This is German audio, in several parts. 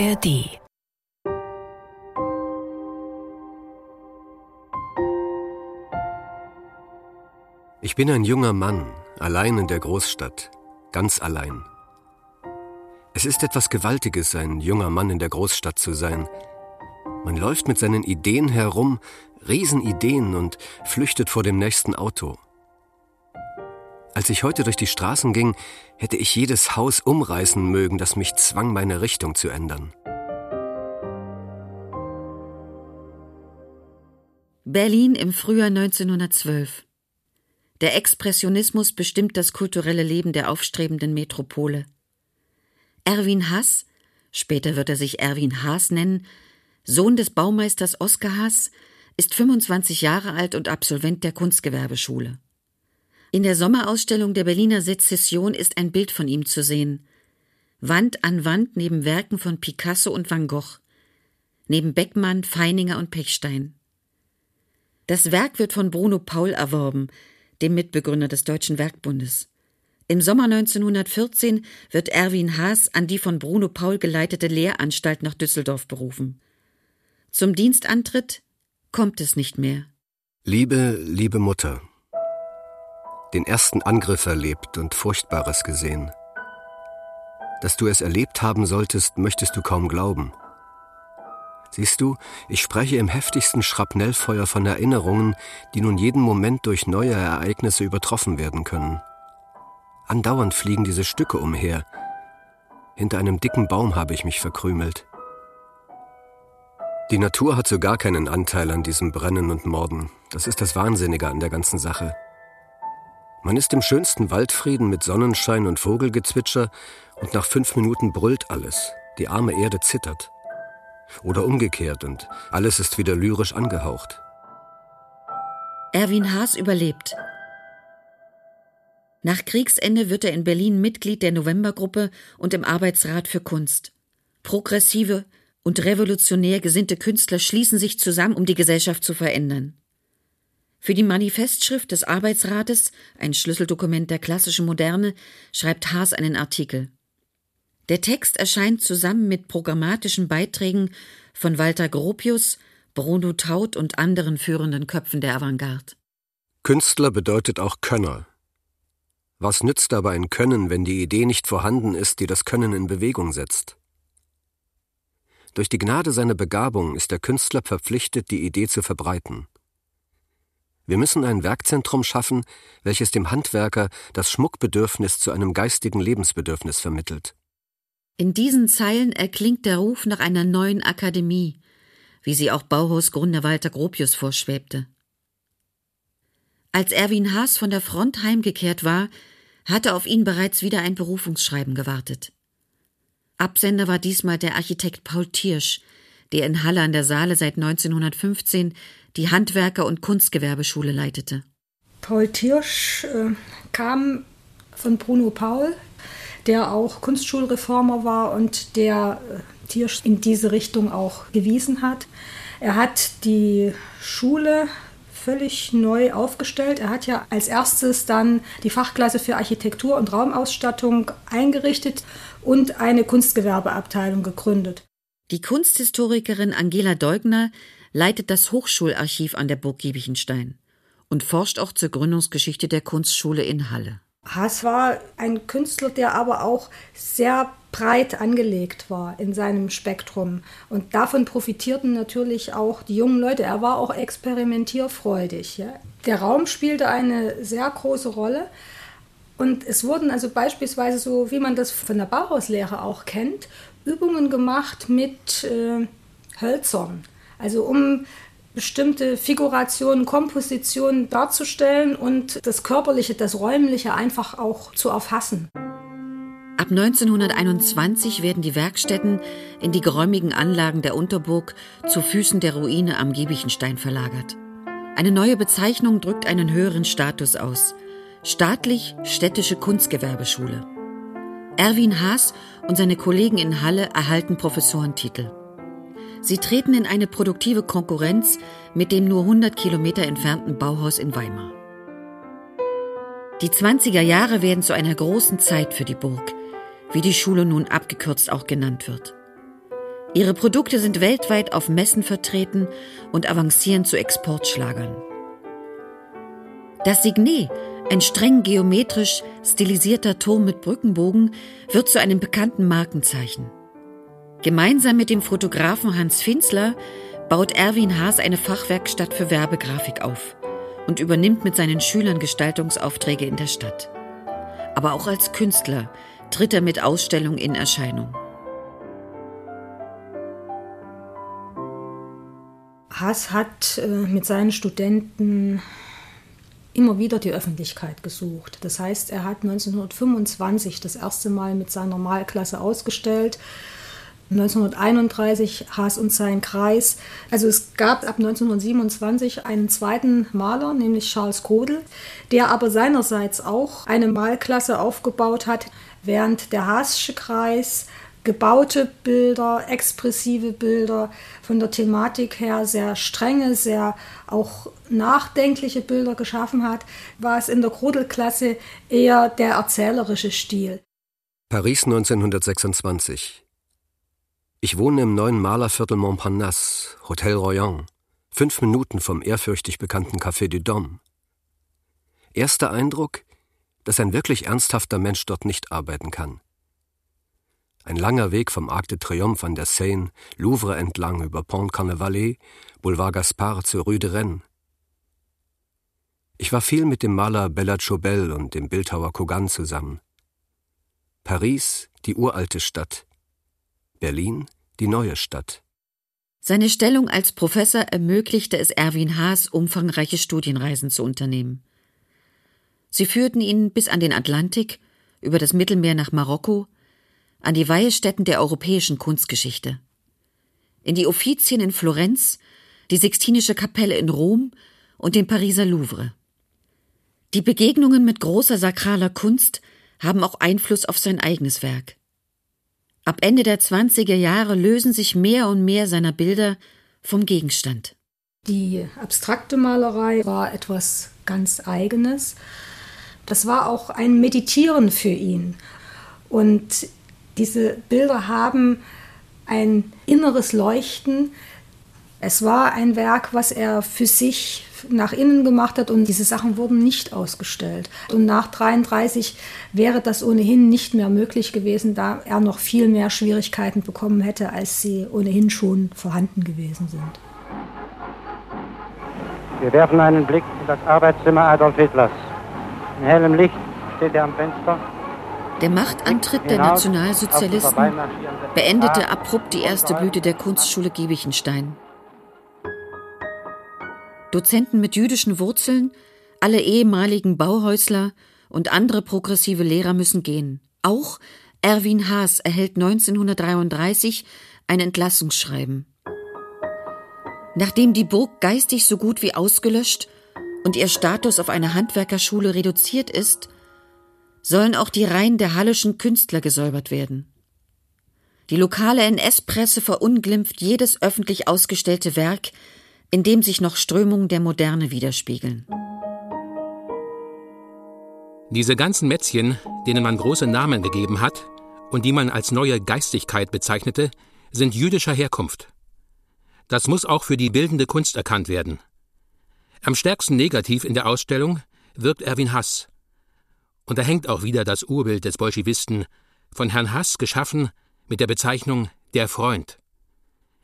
ARD Ich bin ein junger Mann, allein in der Großstadt, ganz allein. Es ist etwas Gewaltiges, ein junger Mann in der Großstadt zu sein. Man läuft mit seinen Ideen herum, Riesenideen und flüchtet vor dem nächsten Auto. Als ich heute durch die Straßen ging, hätte ich jedes Haus umreißen mögen, das mich zwang, meine Richtung zu ändern. Berlin im Frühjahr 1912. Der Expressionismus bestimmt das kulturelle Leben der aufstrebenden Metropole. Erwin Haas, später wird er sich Erwin Haas nennen, Sohn des Baumeisters Oskar Haas, ist 25 Jahre alt und Absolvent der Kunstgewerbeschule. In der Sommerausstellung der Berliner Sezession ist ein Bild von ihm zu sehen. Wand an Wand neben Werken von Picasso und Van Gogh, neben Beckmann, Feininger und Pechstein. Das Werk wird von Bruno Paul erworben, dem Mitbegründer des Deutschen Werkbundes. Im Sommer 1914 wird Erwin Haas an die von Bruno Paul geleitete Lehranstalt nach Düsseldorf berufen. Zum Dienstantritt kommt es nicht mehr. Liebe, liebe Mutter, den ersten Angriff erlebt und Furchtbares gesehen. Dass du es erlebt haben solltest, möchtest du kaum glauben. Siehst du, ich spreche im heftigsten Schrapnellfeuer von Erinnerungen, die nun jeden Moment durch neue Ereignisse übertroffen werden können. Andauernd fliegen diese Stücke umher. Hinter einem dicken Baum habe ich mich verkrümelt. Die Natur hat so gar keinen Anteil an diesem Brennen und Morden. Das ist das Wahnsinnige an der ganzen Sache. Man ist im schönsten Waldfrieden mit Sonnenschein und Vogelgezwitscher und nach fünf Minuten brüllt alles. Die arme Erde zittert. Oder umgekehrt und alles ist wieder lyrisch angehaucht. Erwin Haas überlebt. Nach Kriegsende wird er in Berlin Mitglied der Novembergruppe und im Arbeitsrat für Kunst. Progressive und revolutionär gesinnte Künstler schließen sich zusammen, um die Gesellschaft zu verändern. Für die Manifestschrift des Arbeitsrates, ein Schlüsseldokument der klassischen Moderne, schreibt Haas einen Artikel. Der Text erscheint zusammen mit programmatischen Beiträgen von Walter Gropius, Bruno Taut und anderen führenden Köpfen der Avantgarde. Künstler bedeutet auch Könner. Was nützt aber ein Können, wenn die Idee nicht vorhanden ist, die das Können in Bewegung setzt? Durch die Gnade seiner Begabung ist der Künstler verpflichtet, die Idee zu verbreiten. Wir müssen ein Werkzentrum schaffen, welches dem Handwerker das Schmuckbedürfnis zu einem geistigen Lebensbedürfnis vermittelt. In diesen Zeilen erklingt der Ruf nach einer neuen Akademie, wie sie auch Bauhausgründer Walter Gropius vorschwebte. Als Erwin Haas von der Front heimgekehrt war, hatte auf ihn bereits wieder ein Berufungsschreiben gewartet. Absender war diesmal der Architekt Paul Tiersch, der in Halle an der Saale seit 1915 die Handwerker- und Kunstgewerbeschule leitete. Paul Tiersch äh, kam von Bruno Paul, der auch Kunstschulreformer war und der äh, Tiersch in diese Richtung auch gewiesen hat. Er hat die Schule völlig neu aufgestellt. Er hat ja als erstes dann die Fachklasse für Architektur und Raumausstattung eingerichtet und eine Kunstgewerbeabteilung gegründet. Die Kunsthistorikerin Angela Deugner leitet das Hochschularchiv an der Burg Giebichenstein und forscht auch zur Gründungsgeschichte der Kunstschule in Halle. Haas war ein Künstler, der aber auch sehr breit angelegt war in seinem Spektrum. Und davon profitierten natürlich auch die jungen Leute. Er war auch experimentierfreudig. Ja. Der Raum spielte eine sehr große Rolle. Und es wurden also beispielsweise so, wie man das von der Bauhauslehre auch kennt, Übungen gemacht mit äh, Hölzern. Also um bestimmte Figurationen, Kompositionen darzustellen und das Körperliche, das Räumliche einfach auch zu erfassen. Ab 1921 werden die Werkstätten in die geräumigen Anlagen der Unterburg zu Füßen der Ruine am Giebichenstein verlagert. Eine neue Bezeichnung drückt einen höheren Status aus. Staatlich-städtische Kunstgewerbeschule. Erwin Haas und seine Kollegen in Halle erhalten Professorentitel. Sie treten in eine produktive Konkurrenz mit dem nur 100 Kilometer entfernten Bauhaus in Weimar. Die 20er Jahre werden zu einer großen Zeit für die Burg, wie die Schule nun abgekürzt auch genannt wird. Ihre Produkte sind weltweit auf Messen vertreten und avancieren zu Exportschlagern. Das Signet, ein streng geometrisch stilisierter Turm mit Brückenbogen, wird zu einem bekannten Markenzeichen. Gemeinsam mit dem Fotografen Hans Finzler baut Erwin Haas eine Fachwerkstatt für Werbegrafik auf und übernimmt mit seinen Schülern Gestaltungsaufträge in der Stadt. Aber auch als Künstler tritt er mit Ausstellungen in Erscheinung. Haas hat äh, mit seinen Studenten immer wieder die Öffentlichkeit gesucht. Das heißt, er hat 1925 das erste Mal mit seiner Malklasse ausgestellt. 1931 Haas und sein Kreis. Also es gab ab 1927 einen zweiten Maler, nämlich Charles Kodel, der aber seinerseits auch eine Malklasse aufgebaut hat, während der Haasische Kreis gebaute Bilder, expressive Bilder, von der Thematik her sehr strenge, sehr auch nachdenkliche Bilder geschaffen hat, war es in der Grudelklasse eher der erzählerische Stil. Paris 1926. Ich wohne im neuen Malerviertel Montparnasse, Hotel Royan, fünf Minuten vom ehrfürchtig bekannten Café du Dôme. Erster Eindruck, dass ein wirklich ernsthafter Mensch dort nicht arbeiten kann. Ein langer Weg vom Arc de Triomphe an der Seine, Louvre entlang über Pont Carnavalet, Boulevard Gaspard zur Rue de Rennes. Ich war viel mit dem Maler Bella Chobel und dem Bildhauer Kogan zusammen. Paris, die uralte Stadt. Berlin, die neue Stadt. Seine Stellung als Professor ermöglichte es Erwin Haas, umfangreiche Studienreisen zu unternehmen. Sie führten ihn bis an den Atlantik, über das Mittelmeer nach Marokko, an die Weihestätten der europäischen Kunstgeschichte. In die Offizien in Florenz, die Sixtinische Kapelle in Rom und den Pariser Louvre. Die Begegnungen mit großer sakraler Kunst haben auch Einfluss auf sein eigenes Werk. Ab Ende der 20er Jahre lösen sich mehr und mehr seiner Bilder vom Gegenstand. Die abstrakte Malerei war etwas ganz Eigenes. Das war auch ein Meditieren für ihn. Und diese Bilder haben ein inneres Leuchten. Es war ein Werk, was er für sich nach innen gemacht hat und diese Sachen wurden nicht ausgestellt. Und nach 33 wäre das ohnehin nicht mehr möglich gewesen, da er noch viel mehr Schwierigkeiten bekommen hätte, als sie ohnehin schon vorhanden gewesen sind. Wir werfen einen Blick in das Arbeitszimmer Adolf Hitlers. In hellem Licht steht er am Fenster der Machtantritt der Nationalsozialisten beendete abrupt die erste Blüte der Kunstschule Giebichenstein. Dozenten mit jüdischen Wurzeln, alle ehemaligen Bauhäusler und andere progressive Lehrer müssen gehen. Auch Erwin Haas erhält 1933 ein Entlassungsschreiben. Nachdem die Burg geistig so gut wie ausgelöscht und ihr Status auf eine Handwerkerschule reduziert ist, sollen auch die Reihen der hallischen Künstler gesäubert werden. Die lokale NS-Presse verunglimpft jedes öffentlich ausgestellte Werk, in dem sich noch Strömungen der Moderne widerspiegeln. Diese ganzen Mätzchen, denen man große Namen gegeben hat und die man als neue Geistigkeit bezeichnete, sind jüdischer Herkunft. Das muss auch für die bildende Kunst erkannt werden. Am stärksten negativ in der Ausstellung wirkt Erwin Hass, und da hängt auch wieder das Urbild des Bolschewisten, von Herrn Hass geschaffen mit der Bezeichnung Der Freund.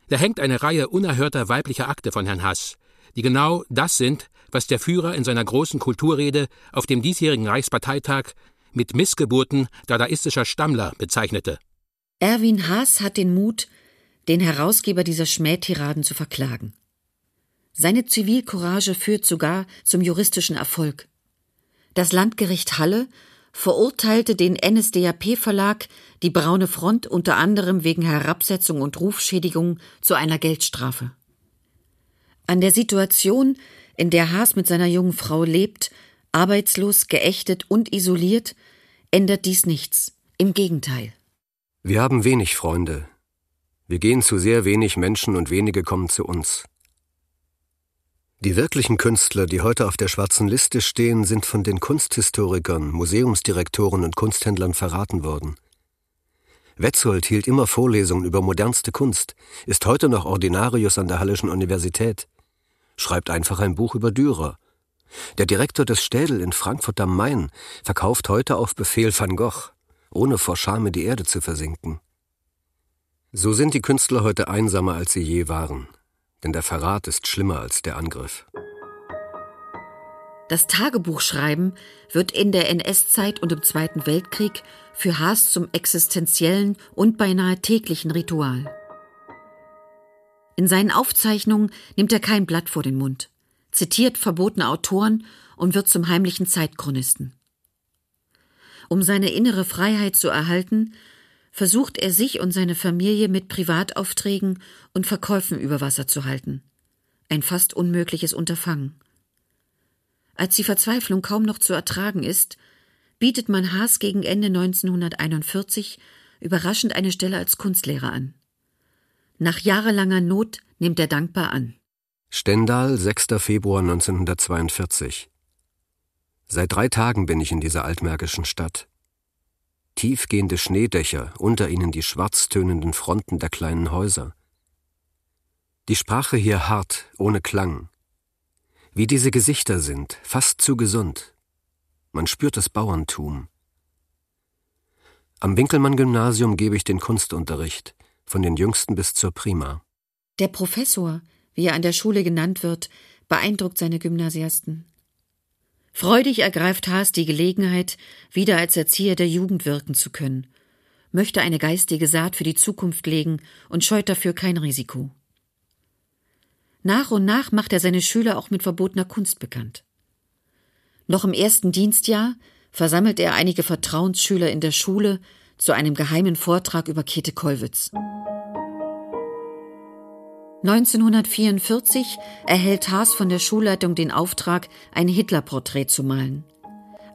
Da hängt eine Reihe unerhörter weiblicher Akte von Herrn Hass, die genau das sind, was der Führer in seiner großen Kulturrede auf dem diesjährigen Reichsparteitag mit Missgeburten dadaistischer Stammler bezeichnete. Erwin Haas hat den Mut, den Herausgeber dieser Schmähtiraden zu verklagen. Seine Zivilcourage führt sogar zum juristischen Erfolg. Das Landgericht Halle verurteilte den NSDAP-Verlag die Braune Front unter anderem wegen Herabsetzung und Rufschädigung zu einer Geldstrafe. An der Situation, in der Haas mit seiner jungen Frau lebt, arbeitslos, geächtet und isoliert, ändert dies nichts. Im Gegenteil. Wir haben wenig Freunde. Wir gehen zu sehr wenig Menschen und wenige kommen zu uns. Die wirklichen Künstler, die heute auf der schwarzen Liste stehen, sind von den Kunsthistorikern, Museumsdirektoren und Kunsthändlern verraten worden. Wetzold hielt immer Vorlesungen über modernste Kunst, ist heute noch Ordinarius an der Hallischen Universität, schreibt einfach ein Buch über Dürer. Der Direktor des Städel in Frankfurt am Main verkauft heute auf Befehl Van Gogh, ohne vor Scham die Erde zu versinken. So sind die Künstler heute einsamer, als sie je waren, denn der Verrat ist schlimmer als der Angriff. Das Tagebuchschreiben wird in der NS-Zeit und im Zweiten Weltkrieg für Haas zum existenziellen und beinahe täglichen Ritual. In seinen Aufzeichnungen nimmt er kein Blatt vor den Mund, zitiert verbotene Autoren und wird zum heimlichen Zeitchronisten. Um seine innere Freiheit zu erhalten, versucht er sich und seine Familie mit Privataufträgen und Verkäufen über Wasser zu halten. Ein fast unmögliches Unterfangen. Als die Verzweiflung kaum noch zu ertragen ist, bietet man Haas gegen Ende 1941 überraschend eine Stelle als Kunstlehrer an. Nach jahrelanger Not nimmt er dankbar an. Stendal, 6. Februar 1942. Seit drei Tagen bin ich in dieser altmärkischen Stadt. Tiefgehende Schneedächer, unter ihnen die schwarztönenden Fronten der kleinen Häuser. Die Sprache hier hart, ohne Klang. Wie diese Gesichter sind, fast zu gesund. Man spürt das Bauerntum. Am Winkelmann-Gymnasium gebe ich den Kunstunterricht, von den Jüngsten bis zur Prima. Der Professor, wie er an der Schule genannt wird, beeindruckt seine Gymnasiasten. Freudig ergreift Haas die Gelegenheit, wieder als Erzieher der Jugend wirken zu können, möchte eine geistige Saat für die Zukunft legen und scheut dafür kein Risiko. Nach und nach macht er seine Schüler auch mit verbotener Kunst bekannt. Noch im ersten Dienstjahr versammelt er einige Vertrauensschüler in der Schule zu einem geheimen Vortrag über Käthe Kollwitz. 1944 erhält Haas von der Schulleitung den Auftrag, ein Hitlerporträt zu malen.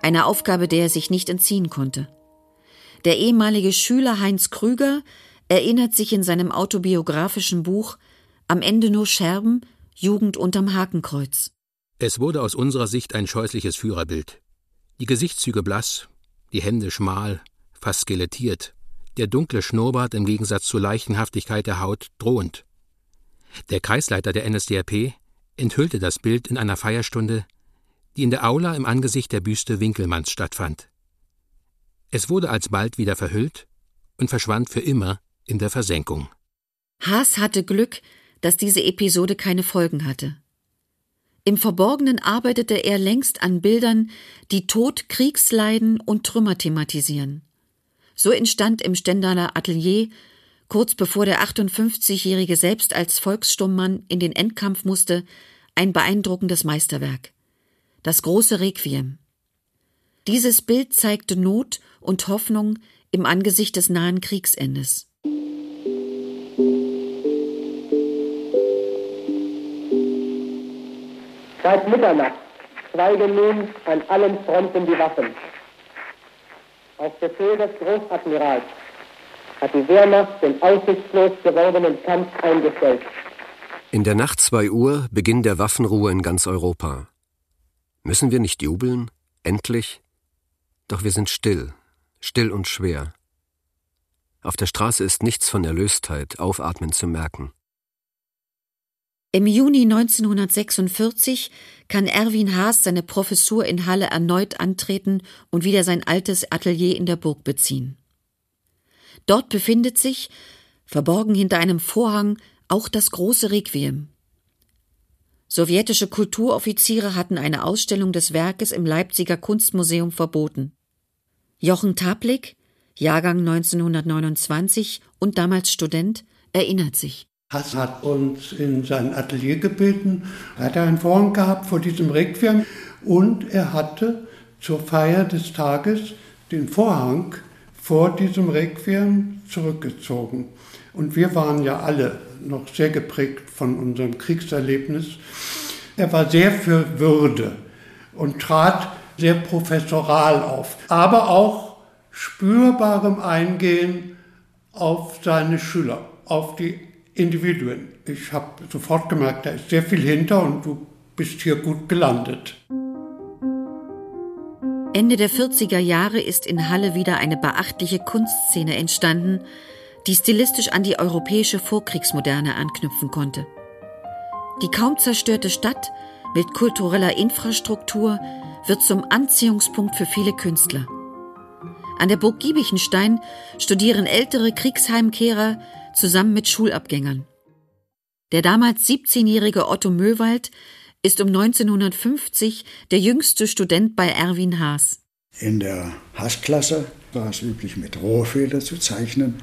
Eine Aufgabe, der er sich nicht entziehen konnte. Der ehemalige Schüler Heinz Krüger erinnert sich in seinem autobiografischen Buch Am Ende nur Scherben, Jugend unterm Hakenkreuz. Es wurde aus unserer Sicht ein scheußliches Führerbild. Die Gesichtszüge blass, die Hände schmal, fast skelettiert, der dunkle Schnurrbart im Gegensatz zur Leichenhaftigkeit der Haut drohend. Der Kreisleiter der NSDAP enthüllte das Bild in einer Feierstunde, die in der Aula im Angesicht der Büste Winkelmanns stattfand. Es wurde alsbald wieder verhüllt und verschwand für immer in der Versenkung. Haas hatte Glück, dass diese Episode keine Folgen hatte. Im Verborgenen arbeitete er längst an Bildern, die Tod, Kriegsleiden und Trümmer thematisieren. So entstand im Stendaler Atelier, kurz bevor der 58-Jährige selbst als Volkssturmmann in den Endkampf musste, ein beeindruckendes Meisterwerk. Das große Requiem. Dieses Bild zeigte Not und Hoffnung im Angesicht des nahen Kriegsendes. Seit Mitternacht schweigen nun an allen Fronten die Waffen. Auf Befehl des Großadmirals hat die Wehrmacht den aussichtslos gewordenen Kampf eingestellt. In der Nacht 2 Uhr Beginn der Waffenruhe in ganz Europa. Müssen wir nicht jubeln? Endlich? Doch wir sind still, still und schwer. Auf der Straße ist nichts von Erlöstheit, Aufatmen zu merken. Im Juni 1946 kann Erwin Haas seine Professur in Halle erneut antreten und wieder sein altes Atelier in der Burg beziehen. Dort befindet sich, verborgen hinter einem Vorhang, auch das große Requiem. Sowjetische Kulturoffiziere hatten eine Ausstellung des Werkes im Leipziger Kunstmuseum verboten. Jochen Taplik, Jahrgang 1929 und damals Student, erinnert sich. Hass hat uns in sein Atelier gebeten. Er hatte einen Vorhang gehabt vor diesem Requiem und er hatte zur Feier des Tages den Vorhang vor diesem Requiem zurückgezogen. Und wir waren ja alle noch sehr geprägt von unserem Kriegserlebnis. Er war sehr für Würde und trat sehr professoral auf, aber auch spürbarem Eingehen auf seine Schüler, auf die Individuen. Ich habe sofort gemerkt, da ist sehr viel hinter und du bist hier gut gelandet. Ende der 40er Jahre ist in Halle wieder eine beachtliche Kunstszene entstanden, die stilistisch an die europäische Vorkriegsmoderne anknüpfen konnte. Die kaum zerstörte Stadt mit kultureller Infrastruktur wird zum Anziehungspunkt für viele Künstler. An der Burg Giebichenstein studieren ältere Kriegsheimkehrer zusammen mit Schulabgängern. Der damals 17-jährige Otto Möwald ist um 1950 der jüngste Student bei Erwin Haas. In der Haas-Klasse war es üblich, mit Rohrfeder zu zeichnen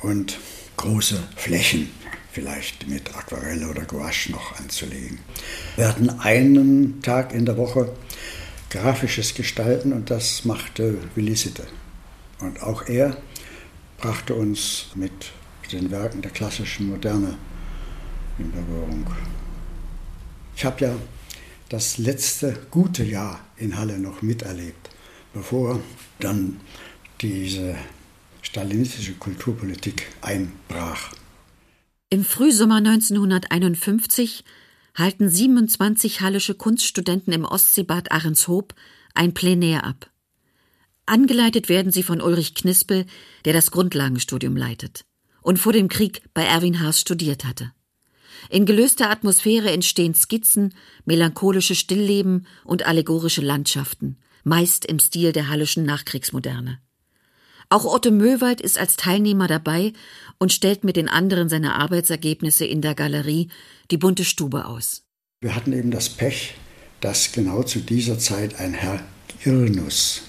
und große Flächen vielleicht mit Aquarelle oder Gouache noch anzulegen. Wir hatten einen Tag in der Woche grafisches Gestalten und das machte Willi Sitte. Und auch er brachte uns mit den Werken der klassischen Moderne in Berührung. Ich habe ja das letzte gute Jahr in Halle noch miterlebt, bevor dann diese stalinistische Kulturpolitik einbrach. Im Frühsommer 1951 halten 27 hallische Kunststudenten im Ostseebad Ahrenshoop ein Plenär ab. Angeleitet werden sie von Ulrich Knispel, der das Grundlagenstudium leitet und vor dem Krieg bei Erwin Haas studiert hatte. In gelöster Atmosphäre entstehen Skizzen, melancholische Stillleben und allegorische Landschaften, meist im Stil der hallischen Nachkriegsmoderne. Auch Otto Möwald ist als Teilnehmer dabei und stellt mit den anderen seine Arbeitsergebnisse in der Galerie die bunte Stube aus. Wir hatten eben das Pech, dass genau zu dieser Zeit ein Herr Irnus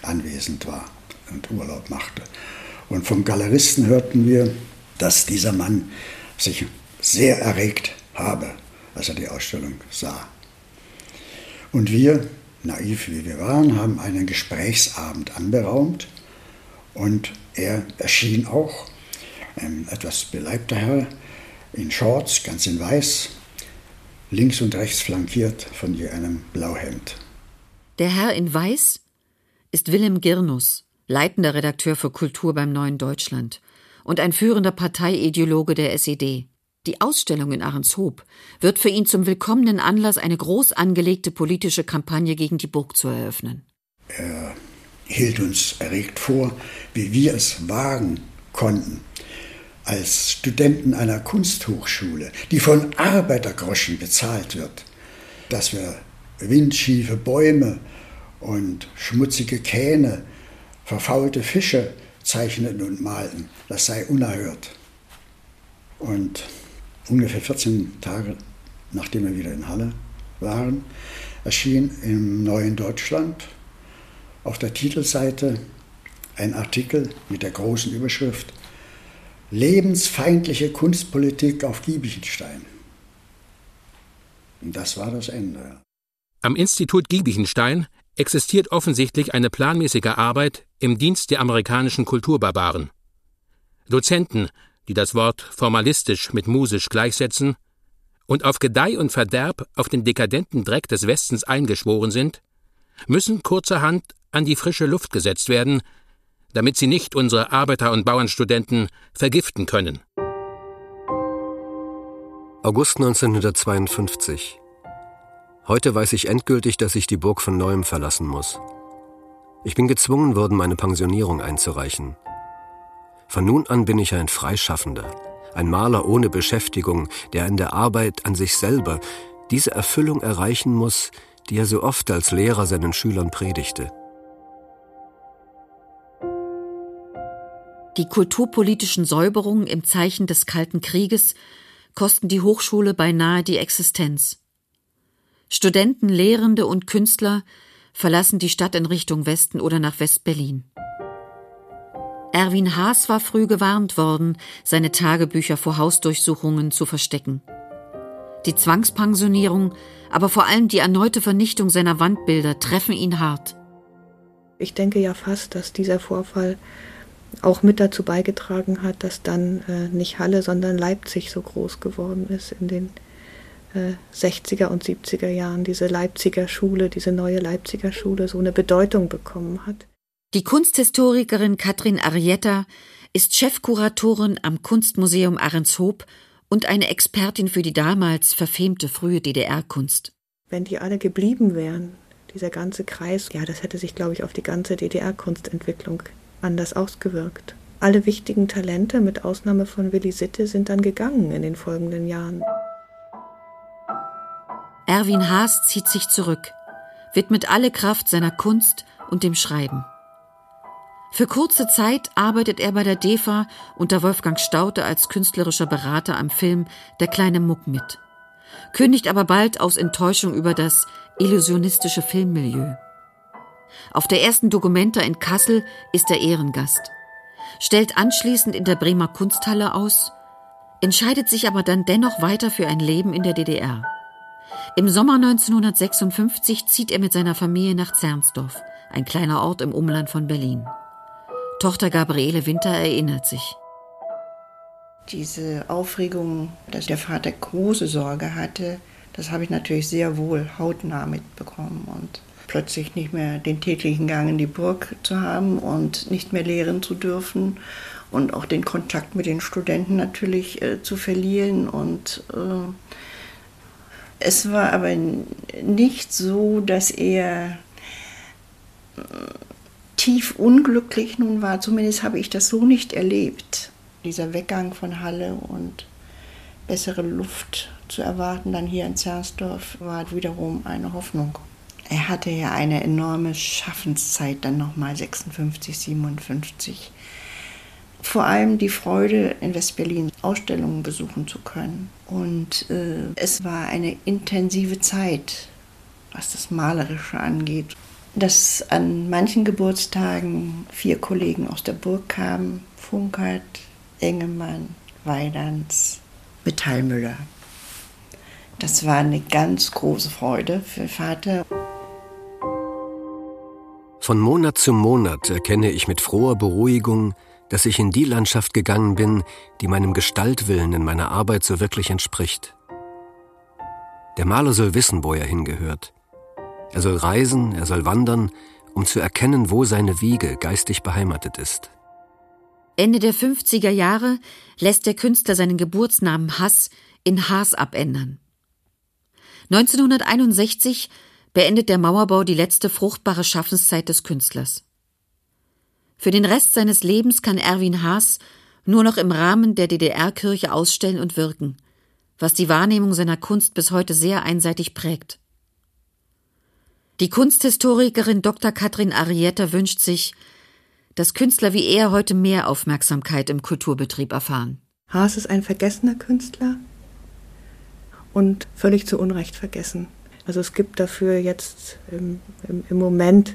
anwesend war und Urlaub machte. Und vom Galeristen hörten wir, dass dieser Mann sich sehr erregt habe, als er die Ausstellung sah. Und wir, naiv wie wir waren, haben einen Gesprächsabend anberaumt und er erschien auch, ein etwas beleibter Herr, in Shorts, ganz in weiß, links und rechts flankiert von je einem Blauhemd. Der Herr in Weiß ist Wilhelm Girnus, leitender Redakteur für Kultur beim Neuen Deutschland und ein führender Parteiideologe der SED. Die Ausstellung in Ahrenshoop wird für ihn zum willkommenen Anlass, eine groß angelegte politische Kampagne gegen die Burg zu eröffnen. Er hielt uns erregt vor, wie wir es wagen konnten, als Studenten einer Kunsthochschule, die von Arbeitergroschen bezahlt wird, dass wir windschiefe Bäume und schmutzige Kähne, verfaulte Fische zeichneten und malten. Das sei unerhört. Und ungefähr 14 Tage nachdem wir wieder in Halle waren, erschien im Neuen Deutschland auf der Titelseite ein Artikel mit der großen Überschrift Lebensfeindliche Kunstpolitik auf Giebichenstein. Und das war das Ende. Am Institut Giebichenstein existiert offensichtlich eine planmäßige Arbeit im Dienst der amerikanischen Kulturbarbaren. Dozenten, die das Wort formalistisch mit musisch gleichsetzen und auf Gedeih und Verderb auf den dekadenten Dreck des Westens eingeschworen sind, müssen kurzerhand an die frische Luft gesetzt werden, damit sie nicht unsere Arbeiter- und Bauernstudenten vergiften können. August 1952. Heute weiß ich endgültig, dass ich die Burg von neuem verlassen muss. Ich bin gezwungen worden, meine Pensionierung einzureichen. Von nun an bin ich ein Freischaffender, ein Maler ohne Beschäftigung, der in der Arbeit an sich selber diese Erfüllung erreichen muss, die er so oft als Lehrer seinen Schülern predigte. Die kulturpolitischen Säuberungen im Zeichen des Kalten Krieges kosten die Hochschule beinahe die Existenz. Studenten, Lehrende und Künstler verlassen die Stadt in Richtung Westen oder nach West-Berlin. Erwin Haas war früh gewarnt worden, seine Tagebücher vor Hausdurchsuchungen zu verstecken. Die Zwangspensionierung, aber vor allem die erneute Vernichtung seiner Wandbilder treffen ihn hart. Ich denke ja fast, dass dieser Vorfall auch mit dazu beigetragen hat, dass dann äh, nicht Halle, sondern Leipzig so groß geworden ist in den äh, 60er und 70er Jahren. Diese Leipziger Schule, diese neue Leipziger Schule so eine Bedeutung bekommen hat. Die Kunsthistorikerin Katrin Arietta ist Chefkuratorin am Kunstmuseum Ahrenshoop und eine Expertin für die damals verfemte frühe DDR-Kunst. Wenn die alle geblieben wären, dieser ganze Kreis, ja, das hätte sich, glaube ich, auf die ganze DDR-Kunstentwicklung anders ausgewirkt. Alle wichtigen Talente, mit Ausnahme von Willi Sitte, sind dann gegangen in den folgenden Jahren. Erwin Haas zieht sich zurück, widmet alle Kraft seiner Kunst und dem Schreiben. Für kurze Zeit arbeitet er bei der DEFA unter Wolfgang Staute als künstlerischer Berater am Film Der kleine Muck mit, kündigt aber bald aus Enttäuschung über das illusionistische Filmmilieu. Auf der ersten Documenta in Kassel ist er Ehrengast, stellt anschließend in der Bremer Kunsthalle aus, entscheidet sich aber dann dennoch weiter für ein Leben in der DDR. Im Sommer 1956 zieht er mit seiner Familie nach Zernsdorf, ein kleiner Ort im Umland von Berlin. Tochter Gabriele Winter erinnert sich. Diese Aufregung, dass der Vater große Sorge hatte, das habe ich natürlich sehr wohl hautnah mitbekommen und plötzlich nicht mehr den täglichen Gang in die Burg zu haben und nicht mehr lehren zu dürfen und auch den Kontakt mit den Studenten natürlich äh, zu verlieren und äh, es war aber nicht so, dass er tief unglücklich nun war. Zumindest habe ich das so nicht erlebt. Dieser Weggang von Halle und bessere Luft zu erwarten, dann hier in Zernsdorf, war wiederum eine Hoffnung. Er hatte ja eine enorme Schaffenszeit, dann nochmal 56, 57. Vor allem die Freude, in Westberlin Ausstellungen besuchen zu können. Und äh, es war eine intensive Zeit, was das Malerische angeht dass an manchen Geburtstagen vier Kollegen aus der Burg kamen: Funkert, Engemann, Weidans, Metallmüller. Das war eine ganz große Freude für Vater. Von Monat zu Monat erkenne ich mit froher Beruhigung, dass ich in die Landschaft gegangen bin, die meinem Gestaltwillen in meiner Arbeit so wirklich entspricht. Der Maler soll wissen, wo er hingehört. Er soll reisen, er soll wandern, um zu erkennen, wo seine Wiege geistig beheimatet ist. Ende der 50er Jahre lässt der Künstler seinen Geburtsnamen Hass in Haas abändern. 1961 beendet der Mauerbau die letzte fruchtbare Schaffenszeit des Künstlers. Für den Rest seines Lebens kann Erwin Haas nur noch im Rahmen der DDR-Kirche ausstellen und wirken, was die Wahrnehmung seiner Kunst bis heute sehr einseitig prägt. Die Kunsthistorikerin Dr. Katrin Arietta wünscht sich, dass Künstler wie er heute mehr Aufmerksamkeit im Kulturbetrieb erfahren. Haas ist ein vergessener Künstler und völlig zu Unrecht vergessen. Also es gibt dafür jetzt im, im, im Moment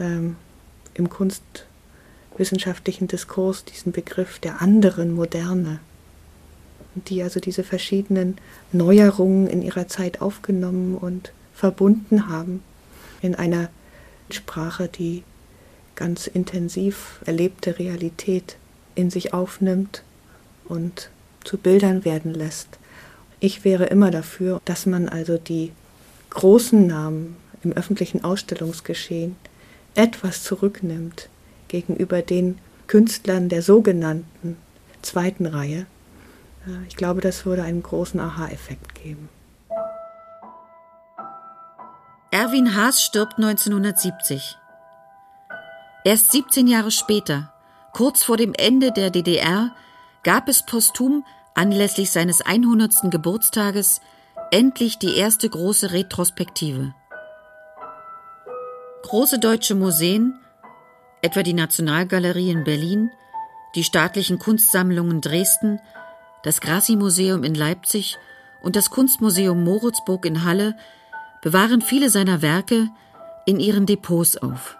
ähm, im kunstwissenschaftlichen Diskurs diesen Begriff der anderen Moderne, die also diese verschiedenen Neuerungen in ihrer Zeit aufgenommen und verbunden haben in einer Sprache, die ganz intensiv erlebte Realität in sich aufnimmt und zu Bildern werden lässt. Ich wäre immer dafür, dass man also die großen Namen im öffentlichen Ausstellungsgeschehen etwas zurücknimmt gegenüber den Künstlern der sogenannten zweiten Reihe. Ich glaube, das würde einen großen Aha-Effekt geben. Erwin Haas stirbt 1970. Erst 17 Jahre später, kurz vor dem Ende der DDR, gab es posthum anlässlich seines 100. Geburtstages endlich die erste große Retrospektive. Große deutsche Museen, etwa die Nationalgalerie in Berlin, die staatlichen Kunstsammlungen Dresden, das Grassi-Museum in Leipzig und das Kunstmuseum Moritzburg in Halle bewahren viele seiner Werke in ihren Depots auf.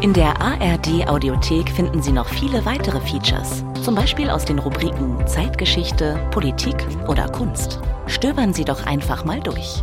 In der ARD Audiothek finden Sie noch viele weitere Features, zum Beispiel aus den Rubriken Zeitgeschichte, Politik oder Kunst. Stöbern Sie doch einfach mal durch.